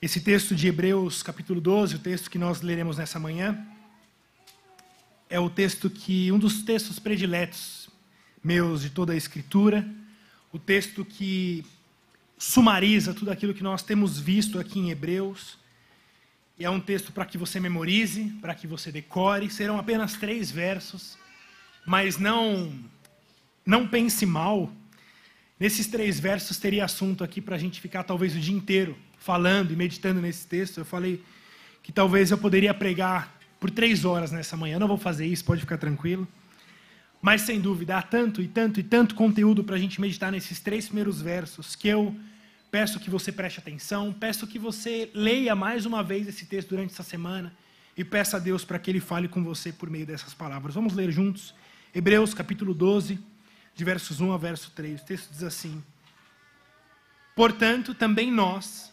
Esse texto de Hebreus, capítulo 12, o texto que nós leremos nessa manhã, é o texto que um dos textos prediletos meus de toda a escritura, o texto que sumariza tudo aquilo que nós temos visto aqui em Hebreus. E é um texto para que você memorize, para que você decore. Serão apenas três versos, mas não não pense mal. Nesses três versos teria assunto aqui para a gente ficar talvez o dia inteiro falando e meditando nesse texto. Eu falei que talvez eu poderia pregar por três horas nessa manhã. Eu não vou fazer isso, pode ficar tranquilo. Mas sem dúvida, há tanto e tanto e tanto conteúdo para a gente meditar nesses três primeiros versos que eu peço que você preste atenção, peço que você leia mais uma vez esse texto durante essa semana e peça a Deus para que Ele fale com você por meio dessas palavras. Vamos ler juntos? Hebreus capítulo 12, de versos 1 a verso 3. O texto diz assim: Portanto, também nós,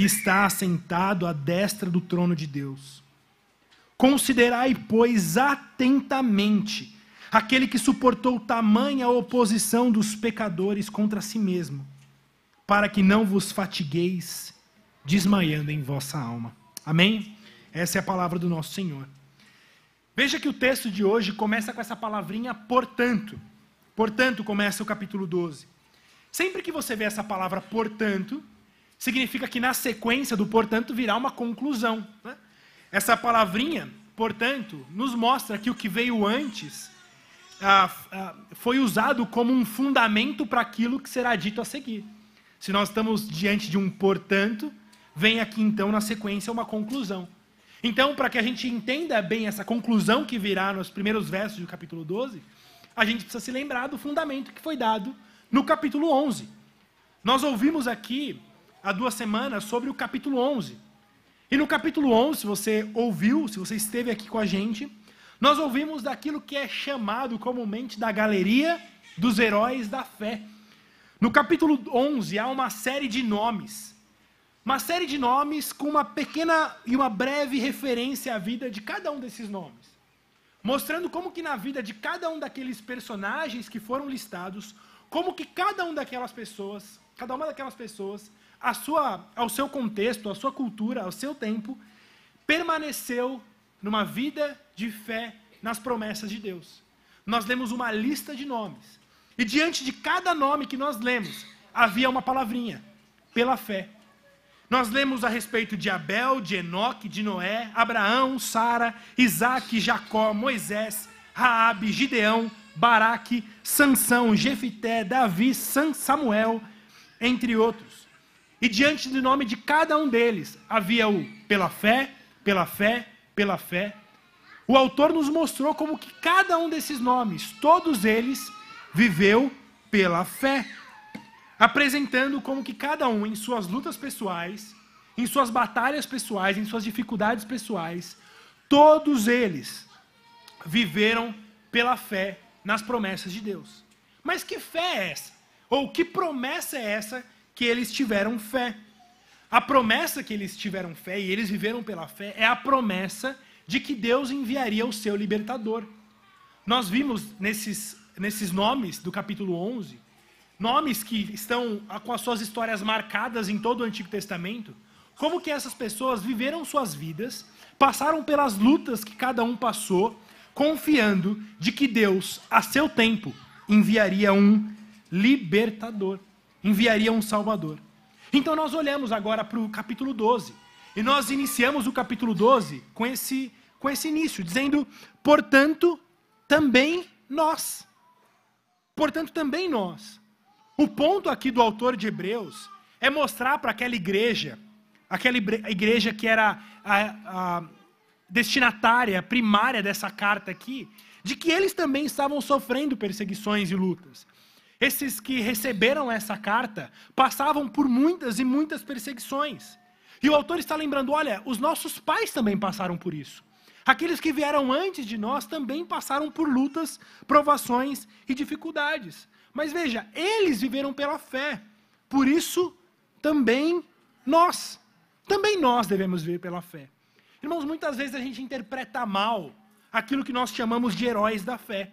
e está assentado à destra do trono de Deus. Considerai, pois, atentamente aquele que suportou tamanha oposição dos pecadores contra si mesmo, para que não vos fatigueis desmaiando em vossa alma. Amém? Essa é a palavra do nosso Senhor. Veja que o texto de hoje começa com essa palavrinha portanto. Portanto, começa o capítulo 12. Sempre que você vê essa palavra portanto, significa que na sequência do portanto virá uma conclusão. Né? Essa palavrinha, portanto, nos mostra que o que veio antes ah, ah, foi usado como um fundamento para aquilo que será dito a seguir. Se nós estamos diante de um portanto, vem aqui então na sequência uma conclusão. Então, para que a gente entenda bem essa conclusão que virá nos primeiros versos do capítulo 12, a gente precisa se lembrar do fundamento que foi dado no capítulo 11. Nós ouvimos aqui há duas semanas sobre o capítulo 11. E no capítulo 11, se você ouviu, se você esteve aqui com a gente, nós ouvimos daquilo que é chamado comumente da galeria dos heróis da fé. No capítulo 11 há uma série de nomes. Uma série de nomes com uma pequena e uma breve referência à vida de cada um desses nomes. Mostrando como que na vida de cada um daqueles personagens que foram listados, como que cada um daquelas pessoas, cada uma daquelas pessoas sua, ao seu contexto, à sua cultura, ao seu tempo, permaneceu numa vida de fé nas promessas de Deus. Nós lemos uma lista de nomes. E diante de cada nome que nós lemos, havia uma palavrinha: pela fé. Nós lemos a respeito de Abel, de Enoque, de Noé, Abraão, Sara, Isaac, Jacó, Moisés, Raabe, Gideão, Baraque, Sansão, Jefité, Davi, Samuel, entre outros. E diante do nome de cada um deles havia o pela fé, pela fé, pela fé. O autor nos mostrou como que cada um desses nomes, todos eles, viveu pela fé, apresentando como que cada um em suas lutas pessoais, em suas batalhas pessoais, em suas dificuldades pessoais, todos eles viveram pela fé nas promessas de Deus. Mas que fé é essa? Ou que promessa é essa que eles tiveram fé. A promessa que eles tiveram fé e eles viveram pela fé é a promessa de que Deus enviaria o seu libertador. Nós vimos nesses, nesses nomes do capítulo 11, nomes que estão com as suas histórias marcadas em todo o Antigo Testamento, como que essas pessoas viveram suas vidas, passaram pelas lutas que cada um passou, confiando de que Deus, a seu tempo, enviaria um libertador enviaria um Salvador. Então nós olhamos agora para o capítulo 12. E nós iniciamos o capítulo 12 com esse, com esse início, dizendo: portanto, também nós. Portanto, também nós. O ponto aqui do autor de Hebreus é mostrar para aquela igreja, aquela igreja que era a, a destinatária primária dessa carta aqui, de que eles também estavam sofrendo perseguições e lutas. Esses que receberam essa carta passavam por muitas e muitas perseguições. E o autor está lembrando: olha, os nossos pais também passaram por isso. Aqueles que vieram antes de nós também passaram por lutas, provações e dificuldades. Mas veja, eles viveram pela fé. Por isso, também nós. Também nós devemos viver pela fé. Irmãos, muitas vezes a gente interpreta mal aquilo que nós chamamos de heróis da fé.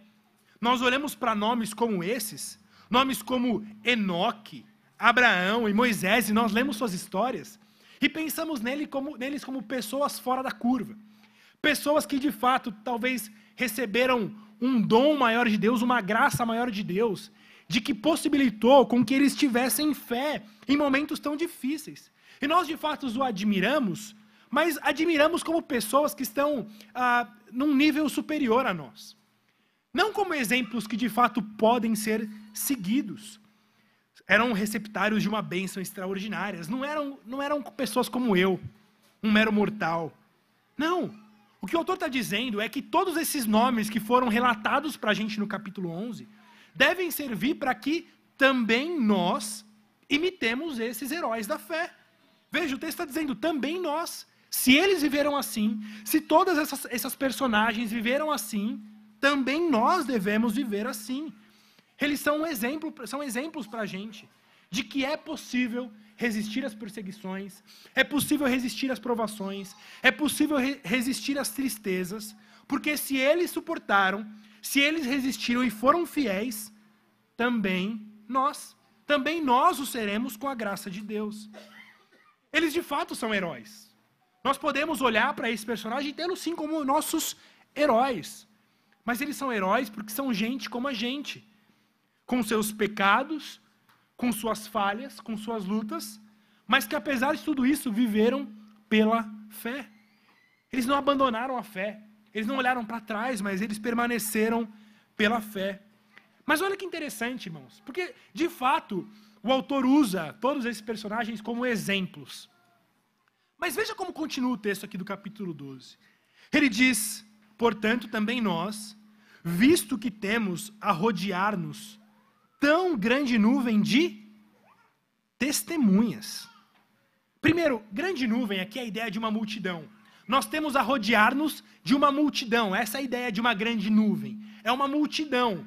Nós olhamos para nomes como esses, nomes como Enoque, Abraão e Moisés, e nós lemos suas histórias e pensamos nele como, neles como pessoas fora da curva. Pessoas que de fato talvez receberam um dom maior de Deus, uma graça maior de Deus, de que possibilitou com que eles tivessem fé em momentos tão difíceis. E nós de fato o admiramos, mas admiramos como pessoas que estão ah, num nível superior a nós. Não como exemplos que de fato podem ser seguidos eram receptários de uma bênção extraordinária. Não eram, não eram pessoas como eu, um mero mortal. Não. O que o autor está dizendo é que todos esses nomes que foram relatados para a gente no capítulo 11 devem servir para que também nós imitemos esses heróis da fé. Veja, o texto está dizendo também nós. Se eles viveram assim, se todas essas, essas personagens viveram assim, também nós devemos viver assim. Eles são um exemplo, são exemplos para a gente de que é possível resistir às perseguições, é possível resistir às provações, é possível re resistir às tristezas, porque se eles suportaram, se eles resistiram e foram fiéis, também nós, também nós o seremos com a graça de Deus. Eles de fato são heróis. Nós podemos olhar para esse personagem e tê-los sim como nossos heróis. Mas eles são heróis porque são gente como a gente com seus pecados, com suas falhas, com suas lutas, mas que apesar de tudo isso viveram pela fé. Eles não abandonaram a fé, eles não olharam para trás, mas eles permaneceram pela fé. Mas olha que interessante, irmãos, porque de fato o autor usa todos esses personagens como exemplos. Mas veja como continua o texto aqui do capítulo 12. Ele diz: Portanto, também nós, visto que temos a rodear-nos tão grande nuvem de testemunhas. Primeiro, grande nuvem aqui é a ideia de uma multidão. Nós temos a rodear-nos de uma multidão. Essa é a ideia de uma grande nuvem. É uma multidão.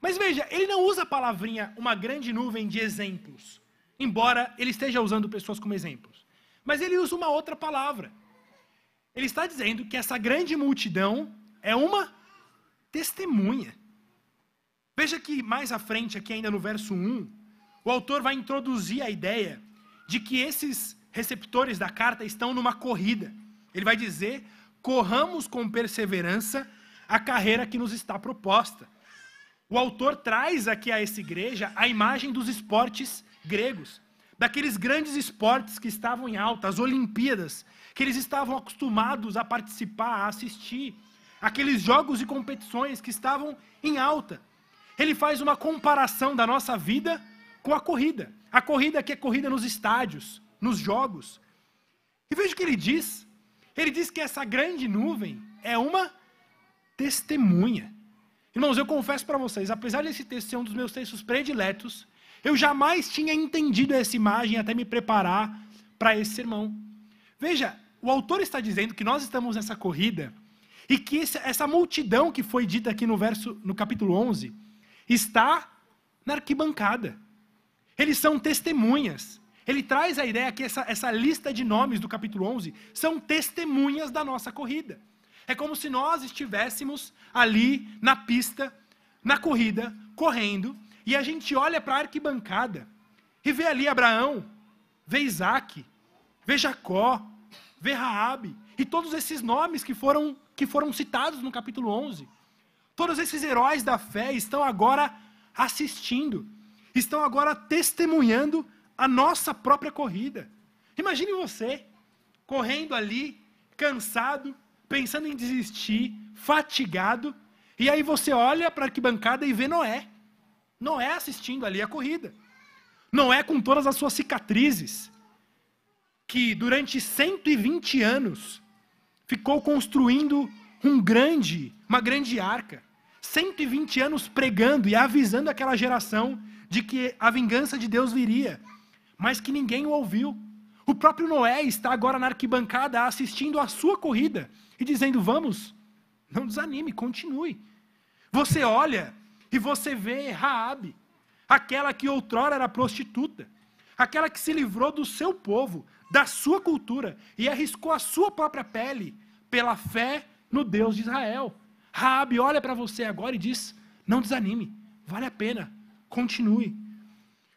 Mas veja, ele não usa a palavrinha uma grande nuvem de exemplos, embora ele esteja usando pessoas como exemplos. Mas ele usa uma outra palavra. Ele está dizendo que essa grande multidão é uma testemunha. Veja que mais à frente, aqui ainda no verso 1, o autor vai introduzir a ideia de que esses receptores da carta estão numa corrida. Ele vai dizer: corramos com perseverança a carreira que nos está proposta. O autor traz aqui a essa igreja a imagem dos esportes gregos, daqueles grandes esportes que estavam em alta, as Olimpíadas, que eles estavam acostumados a participar, a assistir, aqueles jogos e competições que estavam em alta ele faz uma comparação da nossa vida com a corrida. A corrida que é corrida nos estádios, nos jogos. E veja o que ele diz. Ele diz que essa grande nuvem é uma testemunha. Irmãos, eu confesso para vocês, apesar desse texto ser um dos meus textos prediletos, eu jamais tinha entendido essa imagem até me preparar para esse sermão. Veja, o autor está dizendo que nós estamos nessa corrida e que essa multidão que foi dita aqui no verso no capítulo 11 está na arquibancada. Eles são testemunhas. Ele traz a ideia que essa, essa lista de nomes do capítulo 11 são testemunhas da nossa corrida. É como se nós estivéssemos ali na pista, na corrida, correndo, e a gente olha para a arquibancada e vê ali Abraão, vê Isaac, vê Jacó, vê Raabe, e todos esses nomes que foram, que foram citados no capítulo 11. Todos esses heróis da fé estão agora assistindo, estão agora testemunhando a nossa própria corrida. Imagine você correndo ali, cansado, pensando em desistir, fatigado, e aí você olha para a arquibancada e vê Noé. Noé assistindo ali a corrida. Noé com todas as suas cicatrizes, que durante 120 anos ficou construindo um grande, uma grande arca. 120 anos pregando e avisando aquela geração de que a vingança de Deus viria, mas que ninguém o ouviu. O próprio Noé está agora na arquibancada assistindo a sua corrida e dizendo: Vamos, não desanime, continue. Você olha e você vê Raabe, aquela que outrora era prostituta, aquela que se livrou do seu povo, da sua cultura e arriscou a sua própria pele pela fé no Deus de Israel. Raabe olha para você agora e diz: "Não desanime, vale a pena, continue".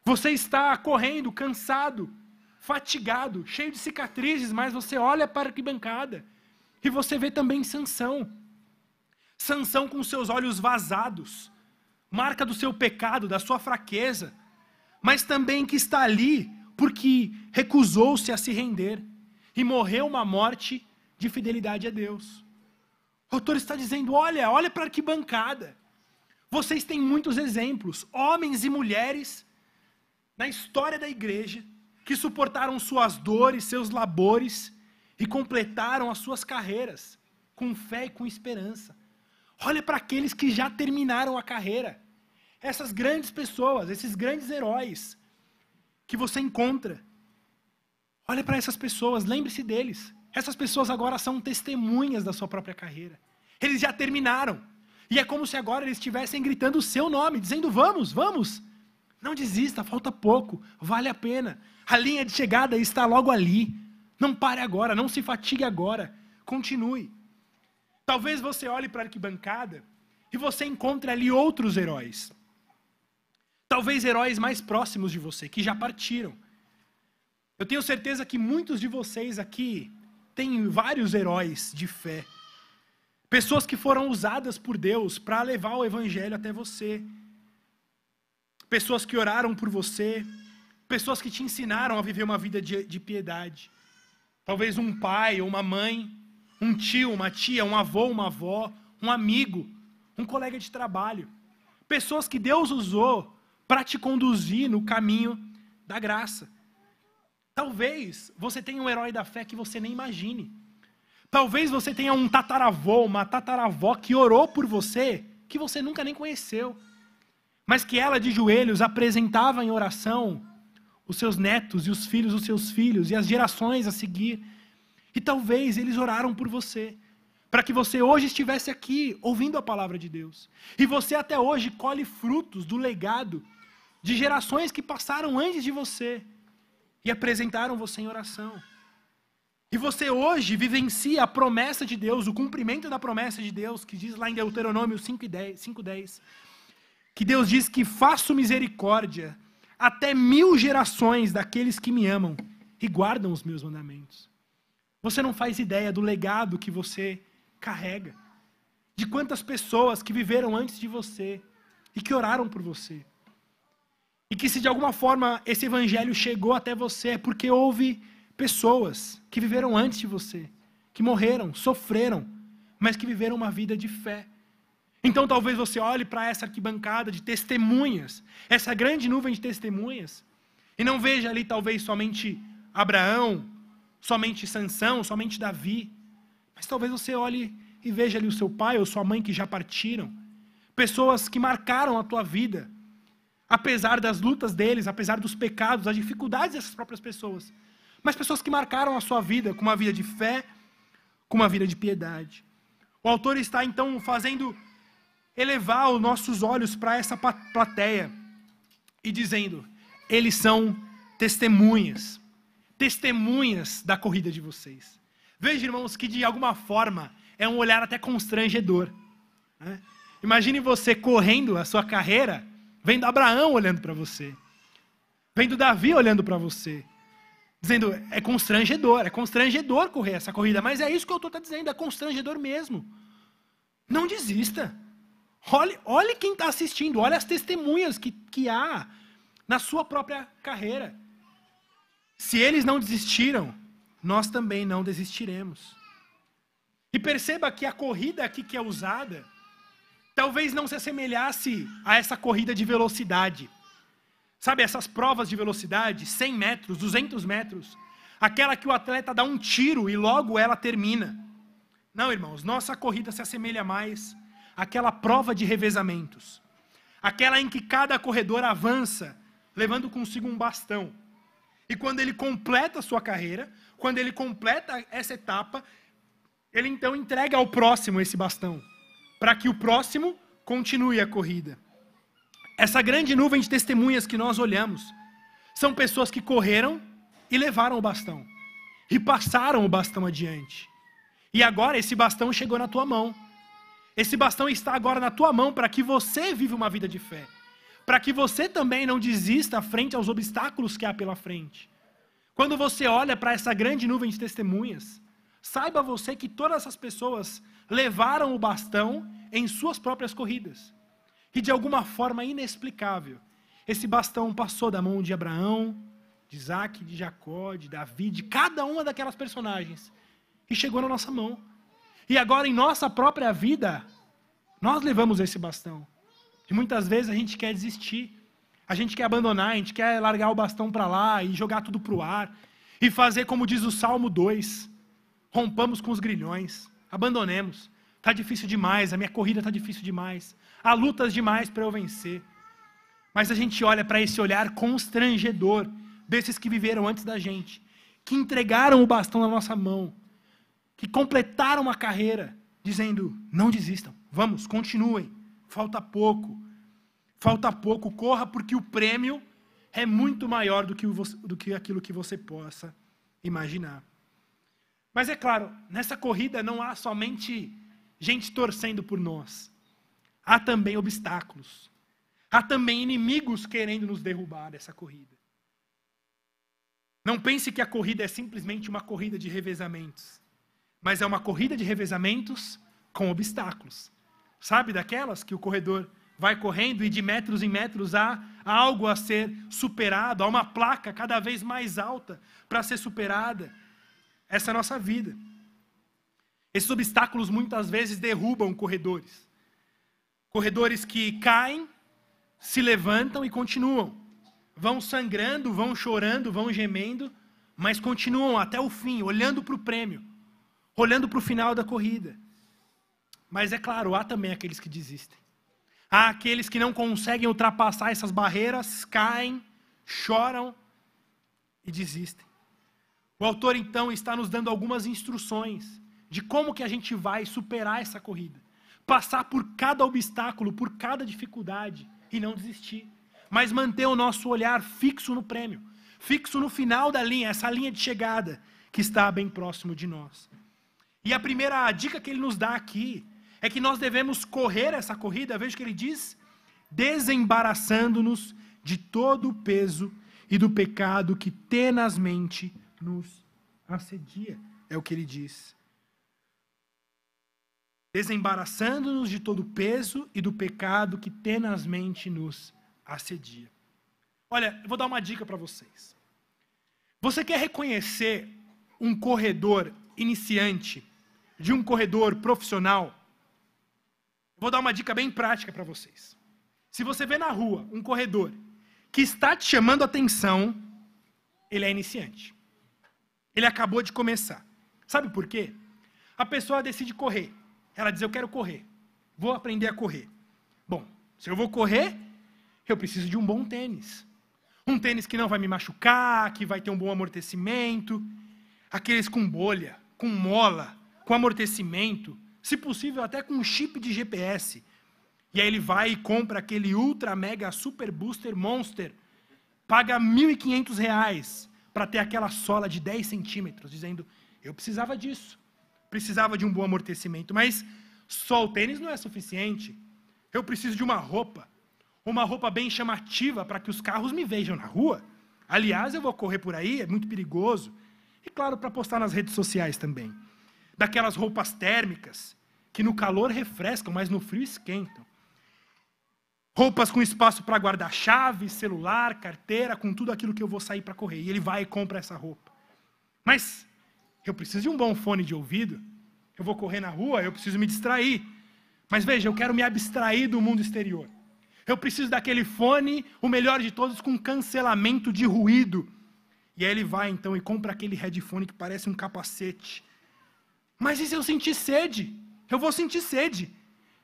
Você está correndo, cansado, fatigado, cheio de cicatrizes, mas você olha para a arquibancada e você vê também Sansão. Sansão com seus olhos vazados, marca do seu pecado, da sua fraqueza, mas também que está ali porque recusou-se a se render e morreu uma morte de fidelidade a Deus. O autor está dizendo: olha, olha para a arquibancada. Vocês têm muitos exemplos, homens e mulheres, na história da igreja, que suportaram suas dores, seus labores e completaram as suas carreiras com fé e com esperança. Olha para aqueles que já terminaram a carreira. Essas grandes pessoas, esses grandes heróis que você encontra. Olha para essas pessoas, lembre-se deles. Essas pessoas agora são testemunhas da sua própria carreira. Eles já terminaram. E é como se agora eles estivessem gritando o seu nome, dizendo: Vamos, vamos. Não desista, falta pouco, vale a pena. A linha de chegada está logo ali. Não pare agora, não se fatigue agora. Continue. Talvez você olhe para a arquibancada e você encontre ali outros heróis. Talvez heróis mais próximos de você, que já partiram. Eu tenho certeza que muitos de vocês aqui têm vários heróis de fé. Pessoas que foram usadas por Deus para levar o evangelho até você. Pessoas que oraram por você. Pessoas que te ensinaram a viver uma vida de, de piedade. Talvez um pai ou uma mãe um tio, uma tia, um avô, uma avó, um amigo, um colega de trabalho. Pessoas que Deus usou para te conduzir no caminho da graça. Talvez você tenha um herói da fé que você nem imagine. Talvez você tenha um tataravô, uma tataravó que orou por você, que você nunca nem conheceu. Mas que ela de joelhos apresentava em oração os seus netos e os filhos dos seus filhos e as gerações a seguir. E talvez eles oraram por você, para que você hoje estivesse aqui ouvindo a palavra de Deus. E você até hoje colhe frutos do legado de gerações que passaram antes de você e apresentaram você em oração. E você hoje vivencia a promessa de Deus, o cumprimento da promessa de Deus, que diz lá em Deuteronômio 5,10, que Deus diz que faço misericórdia até mil gerações daqueles que me amam e guardam os meus mandamentos. Você não faz ideia do legado que você carrega, de quantas pessoas que viveram antes de você e que oraram por você. E que se de alguma forma esse evangelho chegou até você é porque houve pessoas que viveram antes de você, que morreram, sofreram, mas que viveram uma vida de fé. Então talvez você olhe para essa arquibancada de testemunhas, essa grande nuvem de testemunhas, e não veja ali talvez somente Abraão, somente Sansão, somente Davi. Mas talvez você olhe e veja ali o seu pai ou sua mãe que já partiram. Pessoas que marcaram a tua vida. Apesar das lutas deles, apesar dos pecados, das dificuldades dessas próprias pessoas. Mas pessoas que marcaram a sua vida com uma vida de fé, com uma vida de piedade. O autor está então fazendo elevar os nossos olhos para essa plateia e dizendo: eles são testemunhas testemunhas da corrida de vocês. Veja, irmãos, que de alguma forma é um olhar até constrangedor. Né? Imagine você correndo a sua carreira, vendo Abraão olhando para você, vendo Davi olhando para você, dizendo: é constrangedor, é constrangedor correr essa corrida, mas é isso que eu estou dizendo, é constrangedor mesmo. Não desista. Olhe, olhe quem está assistindo, olhe as testemunhas que, que há na sua própria carreira. Se eles não desistiram, nós também não desistiremos. E perceba que a corrida aqui que é usada, talvez não se assemelhasse a essa corrida de velocidade. Sabe, essas provas de velocidade, 100 metros, 200 metros, aquela que o atleta dá um tiro e logo ela termina. Não, irmãos, nossa corrida se assemelha mais àquela prova de revezamentos. Aquela em que cada corredor avança, levando consigo um bastão. E quando ele completa a sua carreira, quando ele completa essa etapa, ele então entrega ao próximo esse bastão, para que o próximo continue a corrida. Essa grande nuvem de testemunhas que nós olhamos são pessoas que correram e levaram o bastão, e passaram o bastão adiante. E agora esse bastão chegou na tua mão. Esse bastão está agora na tua mão para que você viva uma vida de fé. Para que você também não desista frente aos obstáculos que há pela frente. Quando você olha para essa grande nuvem de testemunhas, saiba você que todas essas pessoas levaram o bastão em suas próprias corridas. E de alguma forma inexplicável, esse bastão passou da mão de Abraão, de Isaac, de Jacó, de Davi, de cada uma daquelas personagens e chegou na nossa mão. E agora, em nossa própria vida, nós levamos esse bastão. E muitas vezes a gente quer desistir, a gente quer abandonar, a gente quer largar o bastão para lá e jogar tudo para o ar, e fazer como diz o Salmo 2: rompamos com os grilhões, abandonemos. Está difícil demais, a minha corrida está difícil demais, há lutas demais para eu vencer. Mas a gente olha para esse olhar constrangedor desses que viveram antes da gente, que entregaram o bastão na nossa mão que completaram a carreira, dizendo: não desistam, vamos, continuem, falta pouco, falta pouco, corra, porque o prêmio é muito maior do que, do que aquilo que você possa imaginar. Mas é claro, nessa corrida não há somente gente torcendo por nós, há também obstáculos, há também inimigos querendo nos derrubar dessa corrida. Não pense que a corrida é simplesmente uma corrida de revezamentos mas é uma corrida de revezamentos com obstáculos. Sabe daquelas que o corredor vai correndo e de metros em metros há algo a ser superado, há uma placa cada vez mais alta para ser superada. Essa é a nossa vida. Esses obstáculos muitas vezes derrubam corredores. Corredores que caem, se levantam e continuam. Vão sangrando, vão chorando, vão gemendo, mas continuam até o fim, olhando para o prêmio olhando para o final da corrida. Mas é claro, há também aqueles que desistem. Há aqueles que não conseguem ultrapassar essas barreiras, caem, choram e desistem. O autor então está nos dando algumas instruções de como que a gente vai superar essa corrida, passar por cada obstáculo, por cada dificuldade e não desistir, mas manter o nosso olhar fixo no prêmio, fixo no final da linha, essa linha de chegada que está bem próximo de nós. E a primeira dica que ele nos dá aqui é que nós devemos correr essa corrida, veja o que ele diz, desembaraçando-nos de todo o peso e do pecado que tenazmente nos assedia. É o que ele diz. Desembaraçando-nos de todo o peso e do pecado que tenazmente nos assedia. Olha, eu vou dar uma dica para vocês. Você quer reconhecer um corredor iniciante de um corredor profissional, vou dar uma dica bem prática para vocês. Se você vê na rua um corredor que está te chamando a atenção, ele é iniciante. Ele acabou de começar. Sabe por quê? A pessoa decide correr. Ela diz: Eu quero correr. Vou aprender a correr. Bom, se eu vou correr, eu preciso de um bom tênis. Um tênis que não vai me machucar, que vai ter um bom amortecimento. Aqueles com bolha, com mola, com amortecimento, se possível até com um chip de GPS. E aí ele vai e compra aquele Ultra Mega Super Booster Monster, paga R$ 1.500 para ter aquela sola de 10 centímetros, dizendo, eu precisava disso, precisava de um bom amortecimento, mas só o tênis não é suficiente. Eu preciso de uma roupa, uma roupa bem chamativa para que os carros me vejam na rua. Aliás, eu vou correr por aí, é muito perigoso. E claro, para postar nas redes sociais também daquelas roupas térmicas que no calor refrescam, mas no frio esquentam. Roupas com espaço para guardar chave, celular, carteira, com tudo aquilo que eu vou sair para correr. E ele vai e compra essa roupa. Mas eu preciso de um bom fone de ouvido. Eu vou correr na rua, eu preciso me distrair. Mas veja, eu quero me abstrair do mundo exterior. Eu preciso daquele fone, o melhor de todos, com cancelamento de ruído. E aí ele vai então e compra aquele headphone que parece um capacete mas e se eu sentir sede? Eu vou sentir sede.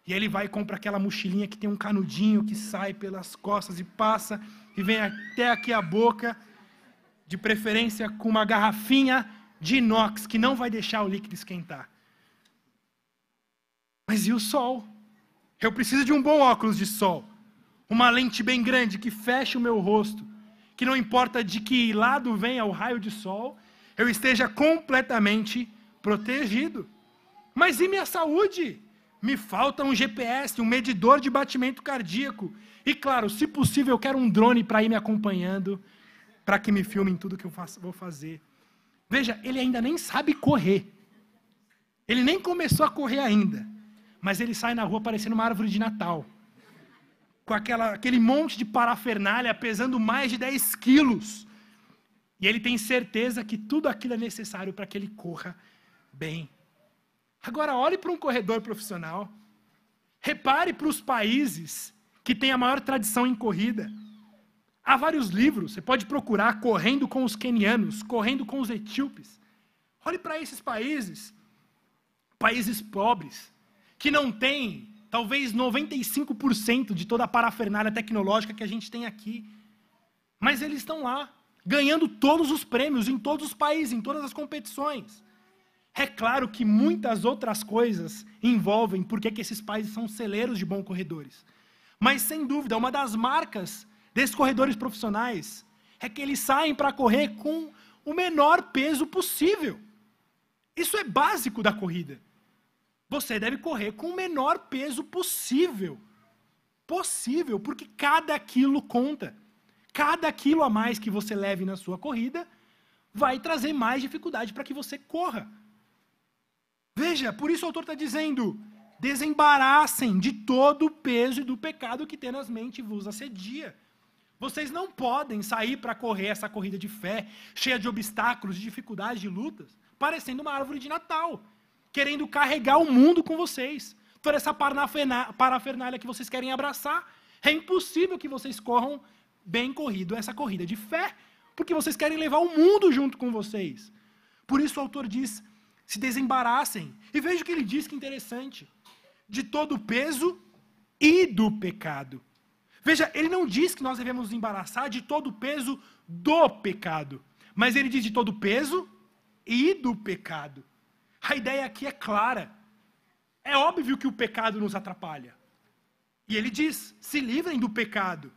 E ele vai e compra aquela mochilinha que tem um canudinho que sai pelas costas e passa e vem até aqui a boca. De preferência com uma garrafinha de inox que não vai deixar o líquido esquentar. Mas e o sol? Eu preciso de um bom óculos de sol. Uma lente bem grande que feche o meu rosto. Que não importa de que lado venha o raio de sol, eu esteja completamente protegido. Mas e minha saúde? Me falta um GPS, um medidor de batimento cardíaco. E claro, se possível, eu quero um drone para ir me acompanhando, para que me filmem tudo que eu faço, vou fazer. Veja, ele ainda nem sabe correr. Ele nem começou a correr ainda. Mas ele sai na rua parecendo uma árvore de Natal. Com aquela, aquele monte de parafernália pesando mais de 10 quilos. E ele tem certeza que tudo aquilo é necessário para que ele corra bem. Agora, olhe para um corredor profissional. Repare para os países que têm a maior tradição em corrida. Há vários livros, você pode procurar correndo com os quenianos, correndo com os etíopes. Olhe para esses países, países pobres, que não têm talvez 95% de toda a parafernália tecnológica que a gente tem aqui. Mas eles estão lá, ganhando todos os prêmios em todos os países, em todas as competições. É claro que muitas outras coisas envolvem porque que esses países são celeiros de bons corredores. Mas, sem dúvida, uma das marcas desses corredores profissionais é que eles saem para correr com o menor peso possível. Isso é básico da corrida. Você deve correr com o menor peso possível. Possível, porque cada quilo conta. Cada quilo a mais que você leve na sua corrida vai trazer mais dificuldade para que você corra. Veja, por isso o autor está dizendo: desembaraçem de todo o peso e do pecado que tenazmente vos assedia. Vocês não podem sair para correr essa corrida de fé, cheia de obstáculos, de dificuldades, de lutas, parecendo uma árvore de Natal, querendo carregar o mundo com vocês. Toda essa parafernália que vocês querem abraçar, é impossível que vocês corram bem corrido essa corrida de fé, porque vocês querem levar o mundo junto com vocês. Por isso o autor diz: se desembaraçem. E veja o que ele diz que interessante: de todo o peso e do pecado. Veja, ele não diz que nós devemos nos embaraçar de todo o peso do pecado, mas ele diz de todo o peso e do pecado. A ideia aqui é clara. É óbvio que o pecado nos atrapalha. E ele diz: se livrem do pecado.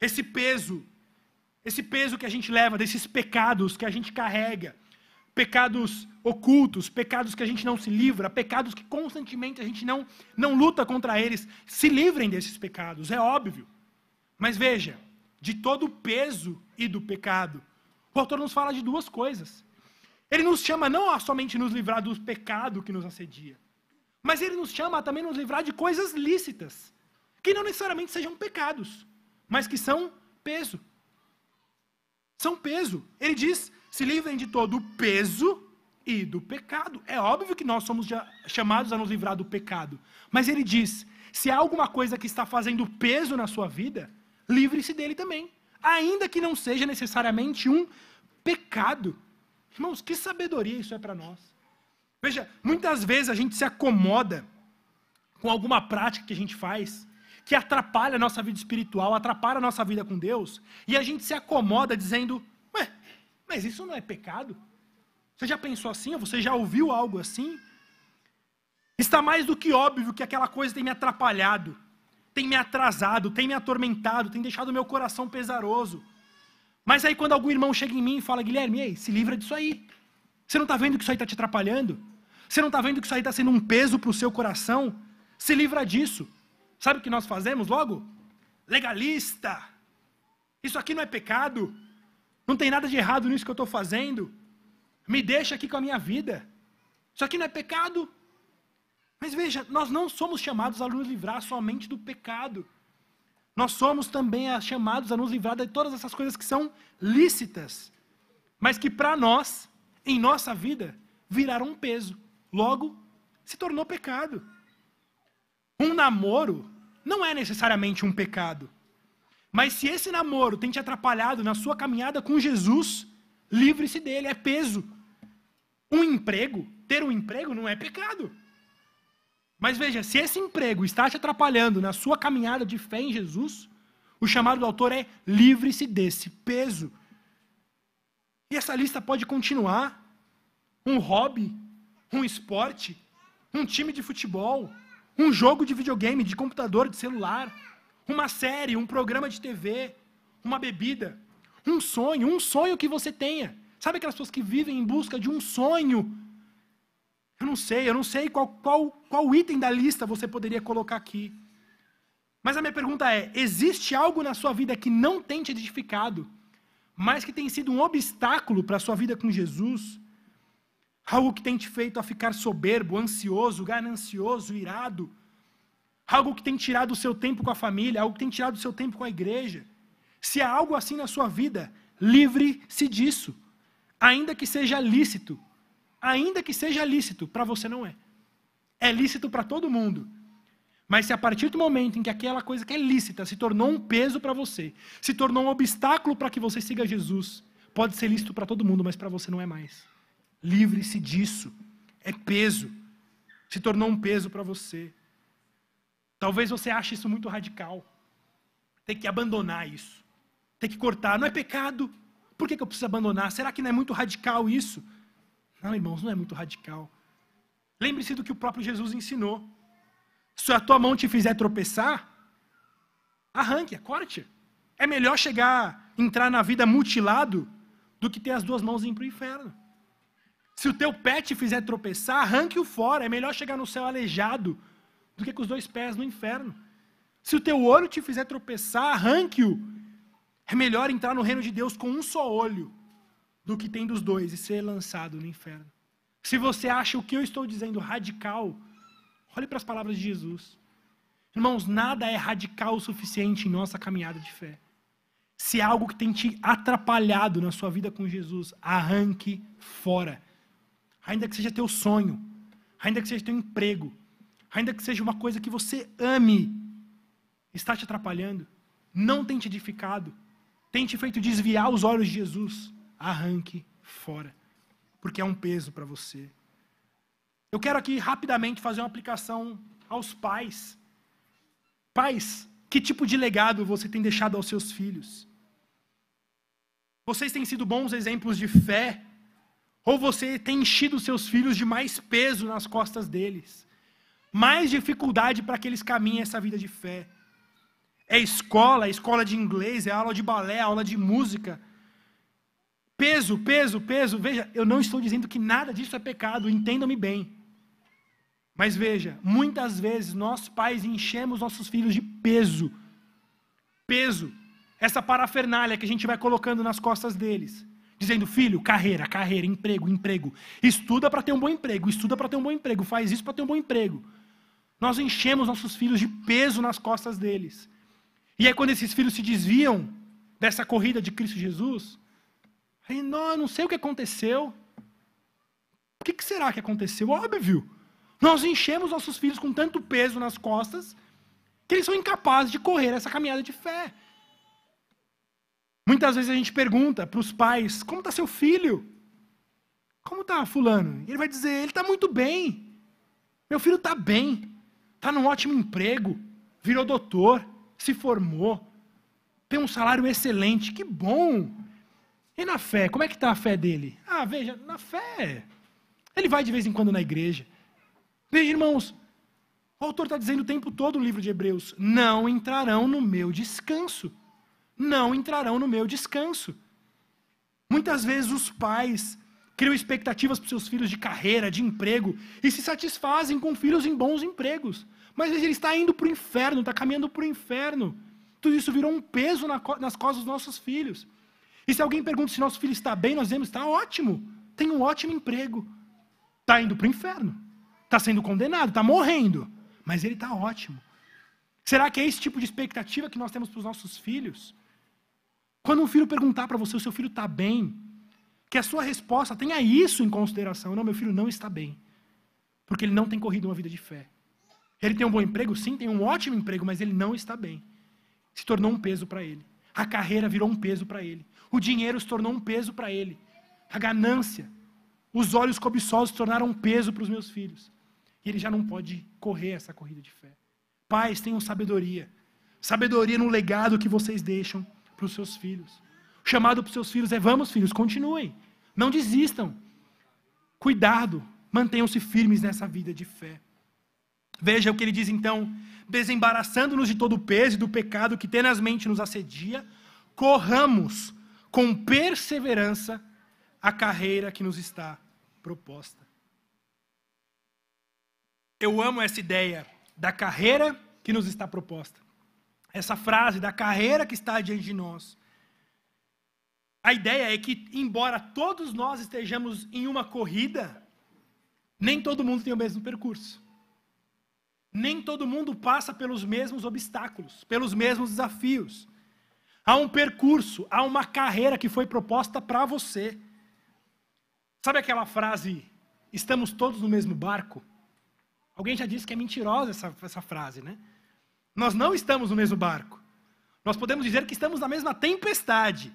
Esse peso, esse peso que a gente leva, desses pecados que a gente carrega, pecados ocultos, pecados que a gente não se livra, pecados que constantemente a gente não, não luta contra eles, se livrem desses pecados, é óbvio. Mas veja, de todo o peso e do pecado, o autor nos fala de duas coisas. Ele nos chama não a somente nos livrar do pecado que nos assedia, mas ele nos chama a também nos livrar de coisas lícitas, que não necessariamente sejam pecados mas que são peso. São peso. Ele diz: se livrem de todo o peso e do pecado. É óbvio que nós somos chamados a nos livrar do pecado. Mas ele diz: se há alguma coisa que está fazendo peso na sua vida, livre-se dele também. Ainda que não seja necessariamente um pecado. Irmãos, que sabedoria isso é para nós. Veja, muitas vezes a gente se acomoda com alguma prática que a gente faz que atrapalha a nossa vida espiritual, atrapalha a nossa vida com Deus, e a gente se acomoda dizendo: mas isso não é pecado? Você já pensou assim? Ou você já ouviu algo assim? Está mais do que óbvio que aquela coisa tem me atrapalhado, tem me atrasado, tem me atormentado, tem deixado meu coração pesaroso. Mas aí quando algum irmão chega em mim e fala, Guilherme, ei, se livra disso aí. Você não está vendo que isso aí está te atrapalhando? Você não está vendo que isso aí está sendo um peso para o seu coração? Se livra disso. Sabe o que nós fazemos logo? Legalista. Isso aqui não é pecado. Não tem nada de errado nisso que eu estou fazendo. Me deixa aqui com a minha vida. Isso aqui não é pecado. Mas veja, nós não somos chamados a nos livrar somente do pecado. Nós somos também chamados a nos livrar de todas essas coisas que são lícitas, mas que para nós, em nossa vida, viraram um peso. Logo, se tornou pecado. Um namoro não é necessariamente um pecado. Mas se esse namoro tem te atrapalhado na sua caminhada com Jesus, livre-se dele, é peso. Um emprego, ter um emprego não é pecado. Mas veja, se esse emprego está te atrapalhando na sua caminhada de fé em Jesus, o chamado do autor é livre-se desse peso. E essa lista pode continuar. Um hobby, um esporte, um time de futebol, um jogo de videogame, de computador, de celular, uma série, um programa de TV, uma bebida, um sonho, um sonho que você tenha. Sabe aquelas pessoas que vivem em busca de um sonho? Eu não sei, eu não sei qual, qual, qual item da lista você poderia colocar aqui. Mas a minha pergunta é: existe algo na sua vida que não tem te edificado, mas que tem sido um obstáculo para a sua vida com Jesus? Algo que tem te feito a ficar soberbo, ansioso, ganancioso, irado? Algo que tem tirado o seu tempo com a família, algo que tem tirado o seu tempo com a igreja? Se há algo assim na sua vida, livre-se disso. Ainda que seja lícito. Ainda que seja lícito, para você não é. É lícito para todo mundo. Mas se a partir do momento em que aquela coisa que é lícita se tornou um peso para você, se tornou um obstáculo para que você siga Jesus, pode ser lícito para todo mundo, mas para você não é mais. Livre-se disso. É peso. Se tornou um peso para você. Talvez você ache isso muito radical. Tem que abandonar isso. Tem que cortar. Não é pecado. Por que, eu preciso abandonar? Será que não é muito radical isso? Não, irmãos, não é muito radical. Lembre-se do que o próprio Jesus ensinou. Se a tua mão te fizer tropeçar, arranque, corte. É melhor chegar, entrar na vida mutilado, do que ter as duas mãos ir para o inferno. Se o teu pé te fizer tropeçar, arranque-o fora. É melhor chegar no céu aleijado do que com os dois pés no inferno. Se o teu olho te fizer tropeçar, arranque-o é melhor entrar no reino de Deus com um só olho do que tendo os dois e ser lançado no inferno. Se você acha o que eu estou dizendo radical, olhe para as palavras de Jesus. Irmãos, nada é radical o suficiente em nossa caminhada de fé. Se há algo que tem te atrapalhado na sua vida com Jesus, arranque fora. Ainda que seja teu sonho, ainda que seja teu emprego, ainda que seja uma coisa que você ame, está te atrapalhando, não tem te edificado, tem te feito desviar os olhos de Jesus, arranque fora, porque é um peso para você. Eu quero aqui rapidamente fazer uma aplicação aos pais. Pais, que tipo de legado você tem deixado aos seus filhos? Vocês têm sido bons exemplos de fé? Ou você tem enchido seus filhos de mais peso nas costas deles? Mais dificuldade para que eles caminhem essa vida de fé? é escola, é escola de inglês, é aula de balé, é aula de música. Peso, peso, peso. Veja, eu não estou dizendo que nada disso é pecado, entendam-me bem. Mas veja, muitas vezes nós pais enchemos nossos filhos de peso. Peso. Essa parafernália que a gente vai colocando nas costas deles. Dizendo, filho, carreira, carreira, emprego, emprego. Estuda para ter um bom emprego, estuda para ter um bom emprego, faz isso para ter um bom emprego. Nós enchemos nossos filhos de peso nas costas deles. E aí, quando esses filhos se desviam dessa corrida de Cristo Jesus, aí, não, eu não sei o que aconteceu. O que, que será que aconteceu? Óbvio. Nós enchemos nossos filhos com tanto peso nas costas que eles são incapazes de correr essa caminhada de fé. Muitas vezes a gente pergunta para os pais: como está seu filho? Como está Fulano? E ele vai dizer: ele está muito bem. Meu filho está bem. Está num ótimo emprego. Virou doutor se formou, tem um salário excelente, que bom. E na fé, como é que está a fé dele? Ah, veja, na fé, ele vai de vez em quando na igreja. Veja, irmãos, o autor está dizendo o tempo todo no livro de Hebreus: não entrarão no meu descanso. Não entrarão no meu descanso. Muitas vezes os pais criam expectativas para seus filhos de carreira, de emprego, e se satisfazem com filhos em bons empregos. Mas ele está indo para o inferno, está caminhando para o inferno. Tudo isso virou um peso nas costas dos nossos filhos. E se alguém pergunta se nosso filho está bem, nós dizemos: está ótimo, tem um ótimo emprego. Está indo para o inferno. Está sendo condenado, está morrendo. Mas ele está ótimo. Será que é esse tipo de expectativa que nós temos para os nossos filhos? Quando um filho perguntar para você, o seu filho está bem, que a sua resposta tenha isso em consideração. Não, meu filho não está bem. Porque ele não tem corrido uma vida de fé. Ele tem um bom emprego? Sim, tem um ótimo emprego, mas ele não está bem. Se tornou um peso para ele. A carreira virou um peso para ele. O dinheiro se tornou um peso para ele. A ganância, os olhos cobiçosos se tornaram um peso para os meus filhos. E ele já não pode correr essa corrida de fé. Pais, tenham sabedoria. Sabedoria no legado que vocês deixam para os seus filhos. O chamado para os seus filhos é: vamos, filhos, continuem. Não desistam. Cuidado, mantenham-se firmes nessa vida de fé. Veja o que ele diz então: desembaraçando-nos de todo o peso e do pecado que tenazmente nos assedia, corramos com perseverança a carreira que nos está proposta. Eu amo essa ideia da carreira que nos está proposta. Essa frase da carreira que está diante de nós. A ideia é que, embora todos nós estejamos em uma corrida, nem todo mundo tem o mesmo percurso. Nem todo mundo passa pelos mesmos obstáculos, pelos mesmos desafios. Há um percurso, há uma carreira que foi proposta para você. Sabe aquela frase, estamos todos no mesmo barco? Alguém já disse que é mentirosa essa, essa frase, né? Nós não estamos no mesmo barco. Nós podemos dizer que estamos na mesma tempestade.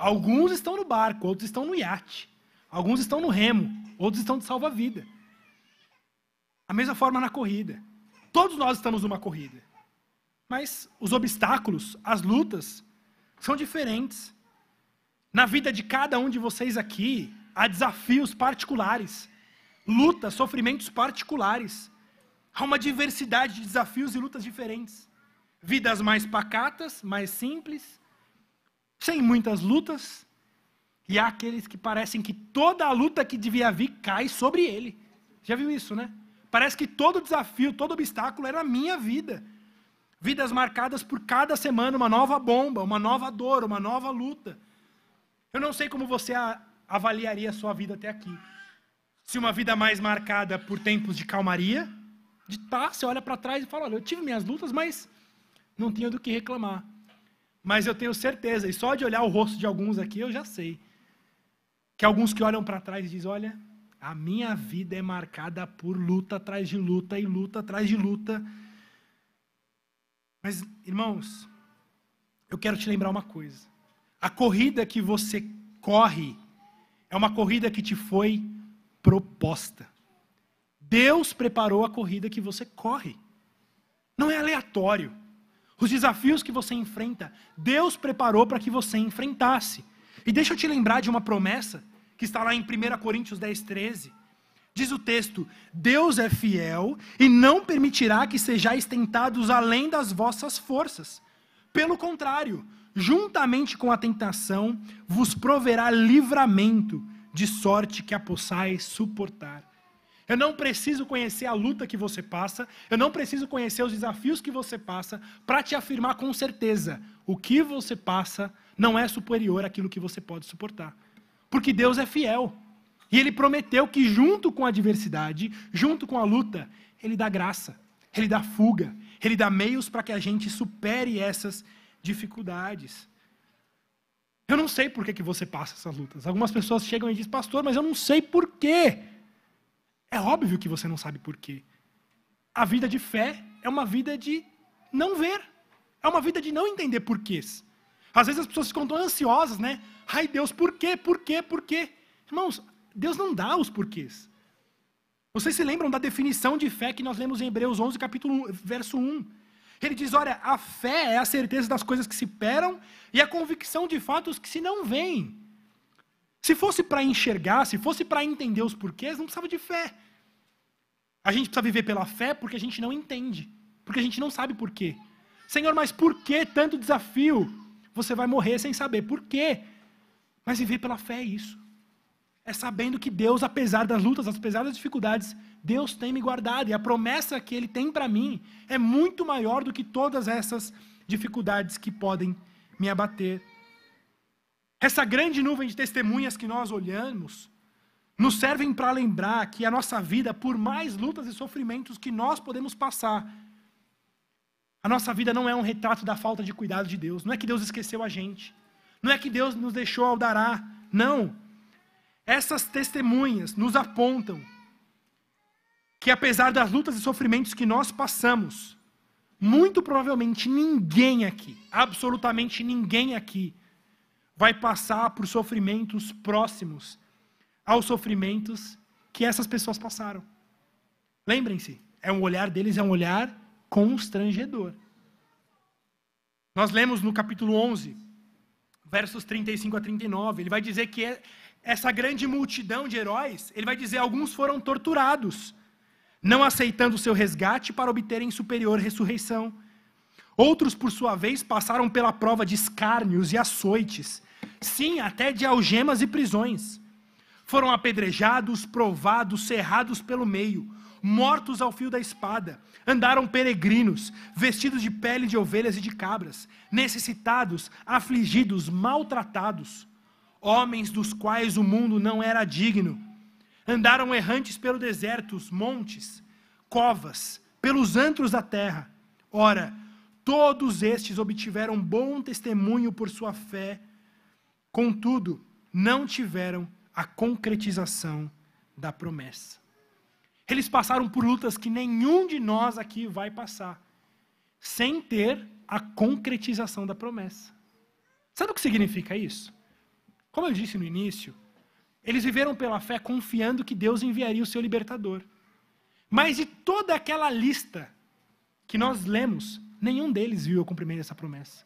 Alguns estão no barco, outros estão no iate. Alguns estão no remo, outros estão de salva-vida. A mesma forma na corrida. Todos nós estamos numa corrida. Mas os obstáculos, as lutas, são diferentes. Na vida de cada um de vocês aqui, há desafios particulares, lutas, sofrimentos particulares. Há uma diversidade de desafios e lutas diferentes. Vidas mais pacatas, mais simples, sem muitas lutas, e há aqueles que parecem que toda a luta que devia vir cai sobre ele. Já viu isso, né? Parece que todo desafio, todo obstáculo era a minha vida. Vidas marcadas por cada semana uma nova bomba, uma nova dor, uma nova luta. Eu não sei como você avaliaria a sua vida até aqui. Se uma vida mais marcada por tempos de calmaria, de paz, você olha para trás e fala: olha, eu tive minhas lutas, mas não tinha do que reclamar. Mas eu tenho certeza, e só de olhar o rosto de alguns aqui eu já sei, que alguns que olham para trás e dizem: olha, a minha vida é marcada por luta atrás de luta e luta atrás de luta. Mas, irmãos, eu quero te lembrar uma coisa. A corrida que você corre é uma corrida que te foi proposta. Deus preparou a corrida que você corre. Não é aleatório. Os desafios que você enfrenta, Deus preparou para que você enfrentasse. E deixa eu te lembrar de uma promessa que está lá em 1 Coríntios 10, 13. Diz o texto: Deus é fiel e não permitirá que sejais tentados além das vossas forças. Pelo contrário, juntamente com a tentação, vos proverá livramento, de sorte que a possais suportar. Eu não preciso conhecer a luta que você passa, eu não preciso conhecer os desafios que você passa para te afirmar com certeza: o que você passa não é superior àquilo que você pode suportar. Porque Deus é fiel. E Ele prometeu que, junto com a adversidade, junto com a luta, Ele dá graça, Ele dá fuga, Ele dá meios para que a gente supere essas dificuldades. Eu não sei por que, que você passa essas lutas. Algumas pessoas chegam e dizem, pastor, mas eu não sei por quê. É óbvio que você não sabe por quê. A vida de fé é uma vida de não ver. É uma vida de não entender porquês. Às vezes as pessoas ficam tão ansiosas, né? Ai, Deus, por quê? Por quê? Por quê? Irmãos, Deus não dá os porquês. Vocês se lembram da definição de fé que nós lemos em Hebreus 11, capítulo 1, verso 1? Ele diz: olha, a fé é a certeza das coisas que se esperam e a convicção de fatos que se não veem. Se fosse para enxergar, se fosse para entender os porquês, não precisava de fé. A gente precisa viver pela fé porque a gente não entende, porque a gente não sabe por quê. Senhor, mas por que tanto desafio? Você vai morrer sem saber por quê. Mas viver pela fé é isso. É sabendo que Deus, apesar das lutas, apesar das dificuldades, Deus tem me guardado. E a promessa que Ele tem para mim é muito maior do que todas essas dificuldades que podem me abater. Essa grande nuvem de testemunhas que nós olhamos, nos servem para lembrar que a nossa vida, por mais lutas e sofrimentos que nós podemos passar, a nossa vida não é um retrato da falta de cuidado de Deus. Não é que Deus esqueceu a gente. Não é que Deus nos deixou ao dará. Não. Essas testemunhas nos apontam que, apesar das lutas e sofrimentos que nós passamos, muito provavelmente ninguém aqui, absolutamente ninguém aqui, vai passar por sofrimentos próximos aos sofrimentos que essas pessoas passaram. Lembrem-se, é um olhar deles, é um olhar constrangedor. Nós lemos no capítulo 11 versos 35 a 39. Ele vai dizer que é essa grande multidão de heróis, ele vai dizer alguns foram torturados, não aceitando o seu resgate para obterem superior ressurreição. Outros, por sua vez, passaram pela prova de escárnios e açoites, sim, até de algemas e prisões. Foram apedrejados, provados, cerrados pelo meio, mortos ao fio da espada. Andaram peregrinos, vestidos de pele de ovelhas e de cabras, necessitados, afligidos, maltratados, homens dos quais o mundo não era digno. Andaram errantes pelo deserto, montes, covas, pelos antros da terra. Ora, todos estes obtiveram bom testemunho por sua fé, contudo, não tiveram a concretização da promessa. Eles passaram por lutas que nenhum de nós aqui vai passar, sem ter a concretização da promessa. Sabe o que significa isso? Como eu disse no início, eles viveram pela fé confiando que Deus enviaria o seu libertador. Mas de toda aquela lista que nós lemos, nenhum deles viu o cumprimento dessa promessa.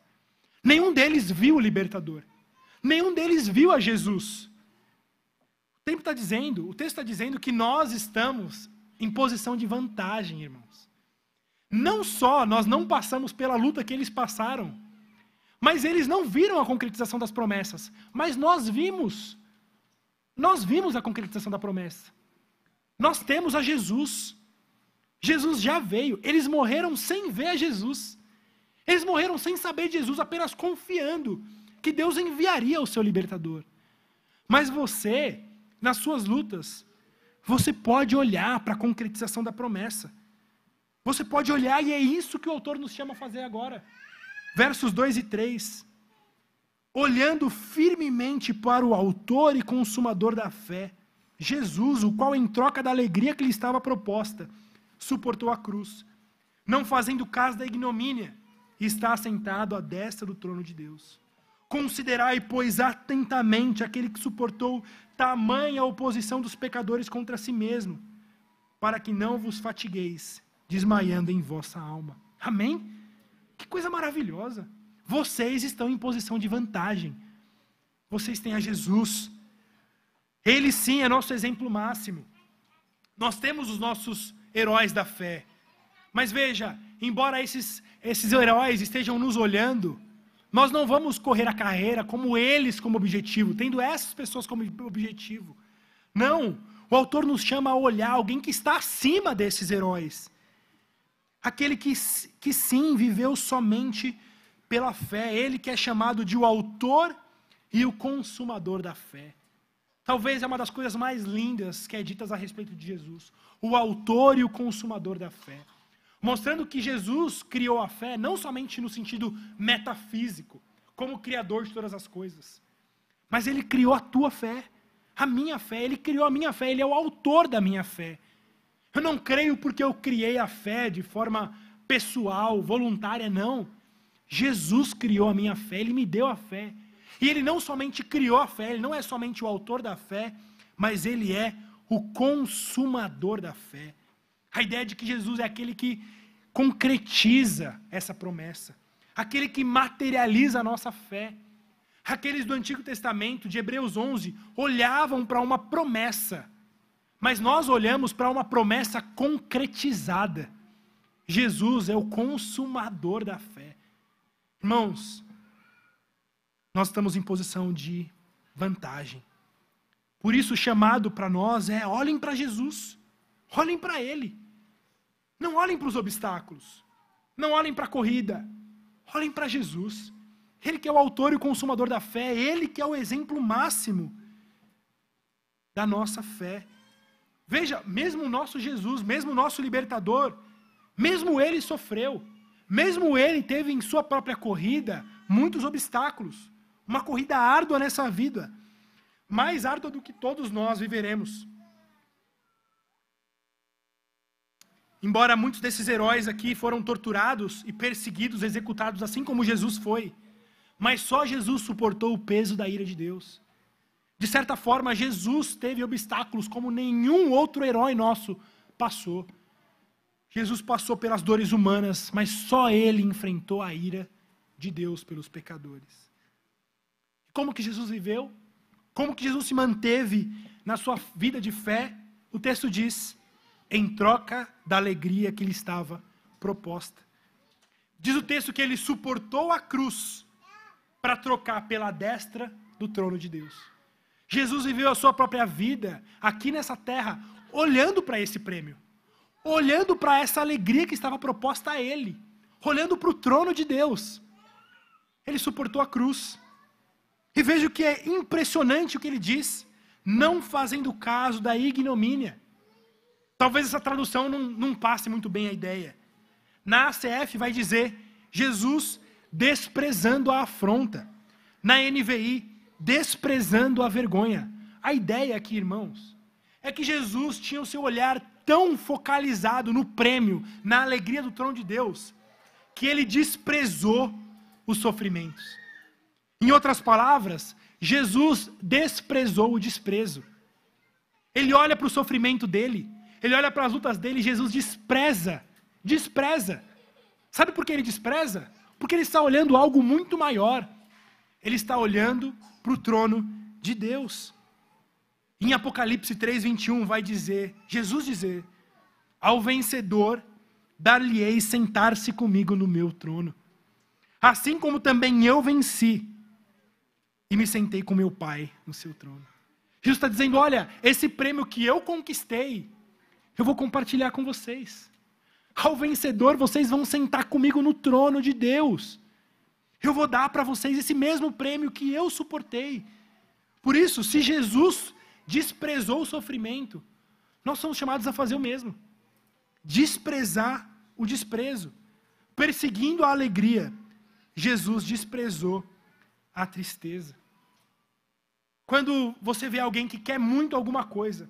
Nenhum deles viu o libertador. Nenhum deles viu a Jesus. O tempo está dizendo, o texto está dizendo que nós estamos em posição de vantagem, irmãos. Não só nós não passamos pela luta que eles passaram, mas eles não viram a concretização das promessas, mas nós vimos. Nós vimos a concretização da promessa. Nós temos a Jesus. Jesus já veio. Eles morreram sem ver a Jesus. Eles morreram sem saber de Jesus, apenas confiando que Deus enviaria o seu libertador. Mas você, nas suas lutas, você pode olhar para a concretização da promessa. Você pode olhar, e é isso que o autor nos chama a fazer agora. Versos 2 e 3. Olhando firmemente para o Autor e Consumador da fé, Jesus, o qual, em troca da alegria que lhe estava proposta, suportou a cruz, não fazendo caso da ignomínia, e está assentado à destra do trono de Deus. Considerai, pois, atentamente aquele que suportou tamanha oposição dos pecadores contra si mesmo, para que não vos fatigueis, desmaiando em vossa alma. Amém? Que coisa maravilhosa. Vocês estão em posição de vantagem. Vocês têm a Jesus. Ele sim é nosso exemplo máximo. Nós temos os nossos heróis da fé. Mas veja, embora esses, esses heróis estejam nos olhando, nós não vamos correr a carreira como eles como objetivo, tendo essas pessoas como objetivo. Não, o autor nos chama a olhar alguém que está acima desses heróis. Aquele que, que sim viveu somente pela fé, ele que é chamado de o autor e o consumador da fé. Talvez é uma das coisas mais lindas que é ditas a respeito de Jesus, o autor e o consumador da fé mostrando que Jesus criou a fé não somente no sentido metafísico, como criador de todas as coisas, mas ele criou a tua fé, a minha fé, ele criou a minha fé, ele é o autor da minha fé. Eu não creio porque eu criei a fé de forma pessoal, voluntária, não. Jesus criou a minha fé, ele me deu a fé. E ele não somente criou a fé, ele não é somente o autor da fé, mas ele é o consumador da fé. A ideia de que Jesus é aquele que concretiza essa promessa, aquele que materializa a nossa fé. Aqueles do Antigo Testamento, de Hebreus 11, olhavam para uma promessa, mas nós olhamos para uma promessa concretizada. Jesus é o consumador da fé. Irmãos, nós estamos em posição de vantagem. Por isso, o chamado para nós é: olhem para Jesus, olhem para Ele. Não olhem para os obstáculos. Não olhem para a corrida. Olhem para Jesus. Ele que é o autor e o consumador da fé. Ele que é o exemplo máximo da nossa fé. Veja, mesmo o nosso Jesus, mesmo o nosso libertador, mesmo ele sofreu. Mesmo ele teve em sua própria corrida muitos obstáculos. Uma corrida árdua nessa vida. Mais árdua do que todos nós viveremos. Embora muitos desses heróis aqui foram torturados e perseguidos, executados, assim como Jesus foi, mas só Jesus suportou o peso da ira de Deus. De certa forma, Jesus teve obstáculos como nenhum outro herói nosso passou. Jesus passou pelas dores humanas, mas só ele enfrentou a ira de Deus pelos pecadores. como que Jesus viveu, como que Jesus se manteve na sua vida de fé. O texto diz: em troca da alegria que lhe estava proposta. Diz o texto que ele suportou a cruz para trocar pela destra do trono de Deus. Jesus viveu a sua própria vida aqui nessa terra, olhando para esse prêmio, olhando para essa alegria que estava proposta a ele, olhando para o trono de Deus. Ele suportou a cruz. E veja o que é impressionante o que ele diz, não fazendo caso da ignomínia. Talvez essa tradução não, não passe muito bem a ideia. Na ACF vai dizer Jesus desprezando a afronta. Na NVI, desprezando a vergonha. A ideia aqui, irmãos, é que Jesus tinha o seu olhar tão focalizado no prêmio, na alegria do trono de Deus, que ele desprezou os sofrimentos. Em outras palavras, Jesus desprezou o desprezo. Ele olha para o sofrimento dele, ele olha para as lutas dele, Jesus despreza, despreza. Sabe por que ele despreza? Porque ele está olhando algo muito maior. Ele está olhando para o trono de Deus. Em Apocalipse 3, 21, vai dizer, Jesus dizer, ao vencedor dar-lhe-ei sentar-se comigo no meu trono. Assim como também eu venci e me sentei com meu Pai no seu trono. Jesus está dizendo: olha, esse prêmio que eu conquistei, eu vou compartilhar com vocês. Ao vencedor, vocês vão sentar comigo no trono de Deus. Eu vou dar para vocês esse mesmo prêmio que eu suportei. Por isso, se Jesus desprezou o sofrimento, nós somos chamados a fazer o mesmo. Desprezar o desprezo. Perseguindo a alegria, Jesus desprezou a tristeza. Quando você vê alguém que quer muito alguma coisa,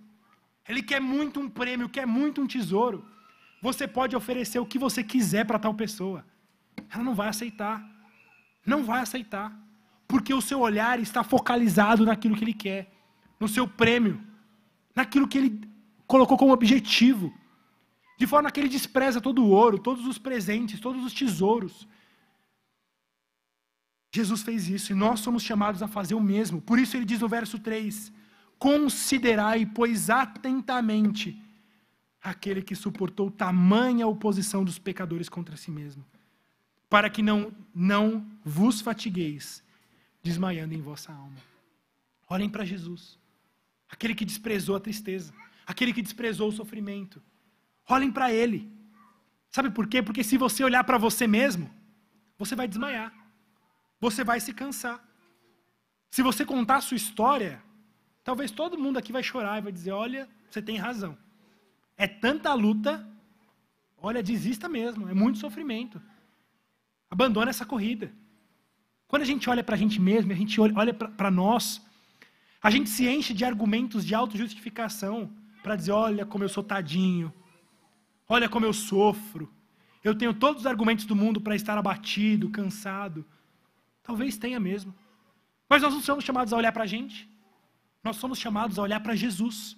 ele quer muito um prêmio, quer muito um tesouro, você pode oferecer o que você quiser para tal pessoa. Ela não vai aceitar. Não vai aceitar. Porque o seu olhar está focalizado naquilo que ele quer, no seu prêmio, naquilo que ele colocou como objetivo. De forma que ele despreza todo o ouro, todos os presentes, todos os tesouros. Jesus fez isso e nós somos chamados a fazer o mesmo. Por isso ele diz no verso 3: Considerai, pois, atentamente aquele que suportou tamanha oposição dos pecadores contra si mesmo para que não, não vos fatigueis, desmaiando em vossa alma. Olhem para Jesus, aquele que desprezou a tristeza, aquele que desprezou o sofrimento. Olhem para Ele. Sabe por quê? Porque se você olhar para você mesmo, você vai desmaiar, você vai se cansar. Se você contar a sua história, talvez todo mundo aqui vai chorar e vai dizer: Olha, você tem razão. É tanta luta, olha, desista mesmo, é muito sofrimento. Abandona essa corrida. Quando a gente olha para a gente mesmo, a gente olha para nós, a gente se enche de argumentos de autojustificação para dizer: olha como eu sou tadinho, olha como eu sofro, eu tenho todos os argumentos do mundo para estar abatido, cansado. Talvez tenha mesmo. Mas nós não somos chamados a olhar para a gente, nós somos chamados a olhar para Jesus.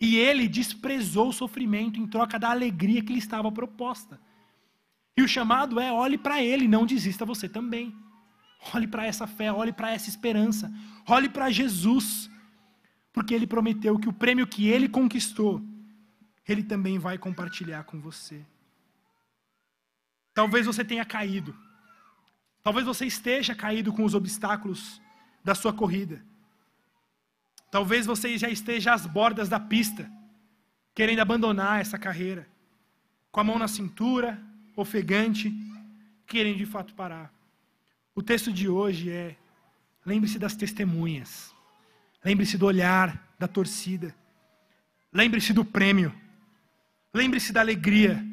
E ele desprezou o sofrimento em troca da alegria que lhe estava proposta. E o chamado é: olhe para Ele, não desista você também. Olhe para essa fé, olhe para essa esperança, olhe para Jesus, porque Ele prometeu que o prêmio que Ele conquistou, Ele também vai compartilhar com você. Talvez você tenha caído, talvez você esteja caído com os obstáculos da sua corrida. Talvez você já esteja às bordas da pista, querendo abandonar essa carreira, com a mão na cintura, ofegante, querem de fato parar. O texto de hoje é: lembre-se das testemunhas, lembre-se do olhar da torcida, lembre-se do prêmio, lembre-se da alegria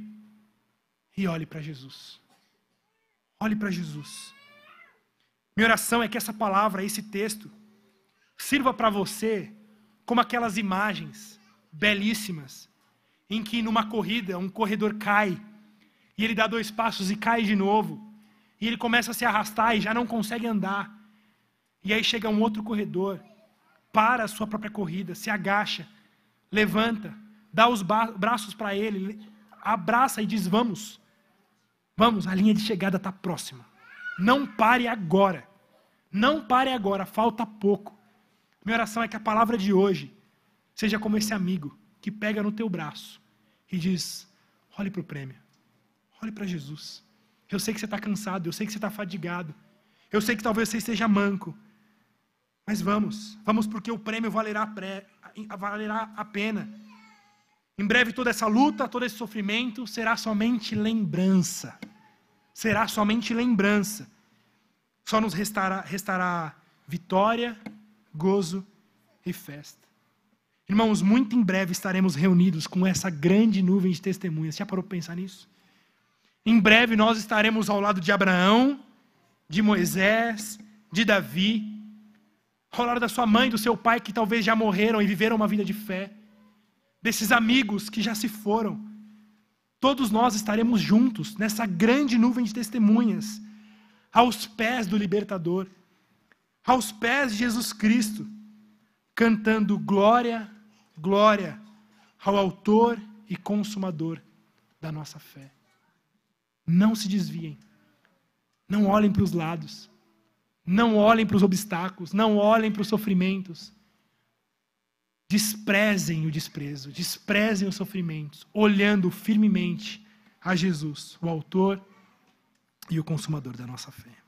e olhe para Jesus. Olhe para Jesus. Minha oração é que essa palavra, esse texto, sirva para você como aquelas imagens belíssimas em que numa corrida um corredor cai e ele dá dois passos e cai de novo. E ele começa a se arrastar e já não consegue andar. E aí chega um outro corredor, para a sua própria corrida, se agacha, levanta, dá os braços para ele, abraça e diz: Vamos, vamos, a linha de chegada está próxima. Não pare agora. Não pare agora, falta pouco. Minha oração é que a palavra de hoje seja como esse amigo que pega no teu braço e diz: olhe para o prêmio, olhe para Jesus. Eu sei que você está cansado, eu sei que você está fadigado, eu sei que talvez você esteja manco, mas vamos, vamos porque o prêmio valerá, pré, valerá a pena. Em breve toda essa luta, todo esse sofrimento será somente lembrança. Será somente lembrança. Só nos restará, restará vitória, gozo e festa. Irmãos, muito em breve estaremos reunidos com essa grande nuvem de testemunhas. Já parou para pensar nisso? Em breve nós estaremos ao lado de Abraão, de Moisés, de Davi, ao lado da sua mãe, do seu pai, que talvez já morreram e viveram uma vida de fé, desses amigos que já se foram. Todos nós estaremos juntos nessa grande nuvem de testemunhas, aos pés do libertador, aos pés de Jesus Cristo, cantando glória glória ao Autor e Consumador da nossa fé. Não se desviem. Não olhem para os lados. Não olhem para os obstáculos. Não olhem para os sofrimentos. Desprezem o desprezo. Desprezem os sofrimentos. Olhando firmemente a Jesus, o Autor e o Consumador da nossa fé.